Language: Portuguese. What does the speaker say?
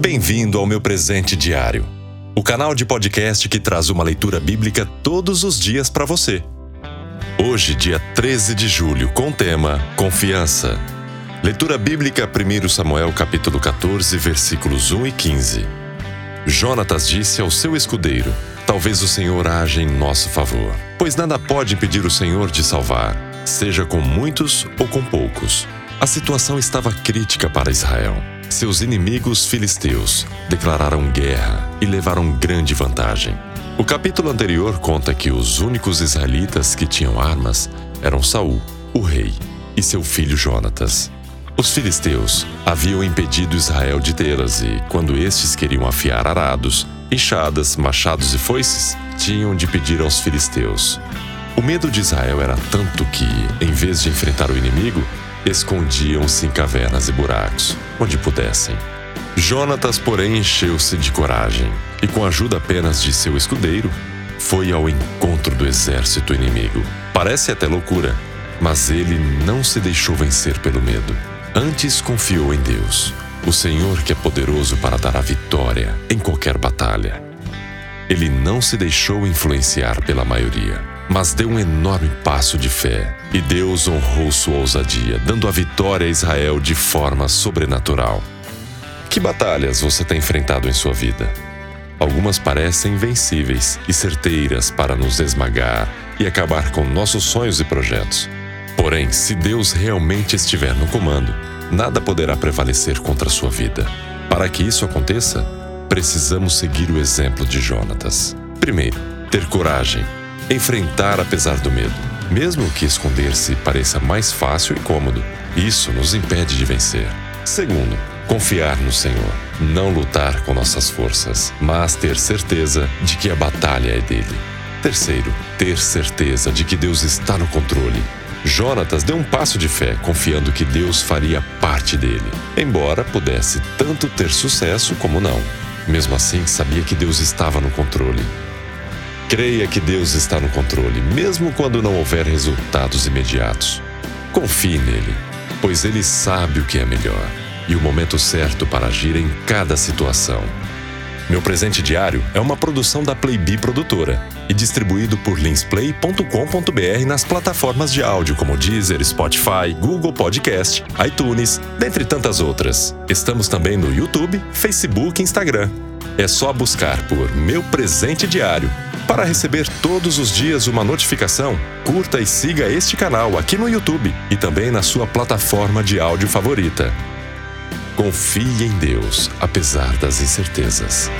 Bem-vindo ao meu presente diário, o canal de podcast que traz uma leitura bíblica todos os dias para você. Hoje, dia 13 de julho, com o tema Confiança. Leitura bíblica 1 Samuel capítulo 14, versículos 1 e 15. Jonatas disse ao seu escudeiro: Talvez o Senhor haja em nosso favor, pois nada pode impedir o Senhor de salvar, seja com muitos ou com poucos. A situação estava crítica para Israel. Seus inimigos filisteus declararam guerra e levaram grande vantagem. O capítulo anterior conta que os únicos israelitas que tinham armas eram Saul, o rei, e seu filho Jonatas. Os filisteus haviam impedido Israel de tê-las e, quando estes queriam afiar arados, enxadas, machados e foices, tinham de pedir aos filisteus. O medo de Israel era tanto que, em vez de enfrentar o inimigo, escondiam-se em cavernas e buracos, onde pudessem. Jonatas, porém, encheu-se de coragem e, com a ajuda apenas de seu escudeiro, foi ao encontro do exército inimigo. Parece até loucura, mas ele não se deixou vencer pelo medo. Antes confiou em Deus, o Senhor que é poderoso para dar a vitória em qualquer batalha. Ele não se deixou influenciar pela maioria, mas deu um enorme passo de fé, e Deus honrou sua ousadia, dando a vitória a Israel de forma sobrenatural. Que batalhas você tem enfrentado em sua vida? Algumas parecem invencíveis e certeiras para nos esmagar e acabar com nossos sonhos e projetos. Porém, se Deus realmente estiver no comando, nada poderá prevalecer contra a sua vida. Para que isso aconteça, precisamos seguir o exemplo de Jonatas. Primeiro, ter coragem, enfrentar apesar do medo. Mesmo que esconder-se pareça mais fácil e cômodo, isso nos impede de vencer. Segundo, confiar no Senhor. Não lutar com nossas forças, mas ter certeza de que a batalha é dele. Terceiro, ter certeza de que Deus está no controle Jonatas deu um passo de fé, confiando que Deus faria parte dele, embora pudesse tanto ter sucesso como não. Mesmo assim, sabia que Deus estava no controle. Creia que Deus está no controle, mesmo quando não houver resultados imediatos. Confie nele, pois ele sabe o que é melhor e o momento certo para agir em cada situação. Meu presente diário é uma produção da Playbee Produtora e distribuído por linsplay.com.br nas plataformas de áudio como Deezer, Spotify, Google Podcast, iTunes, dentre tantas outras. Estamos também no YouTube, Facebook e Instagram. É só buscar por Meu Presente Diário. Para receber todos os dias uma notificação, curta e siga este canal aqui no YouTube e também na sua plataforma de áudio favorita. Confie em Deus, apesar das incertezas.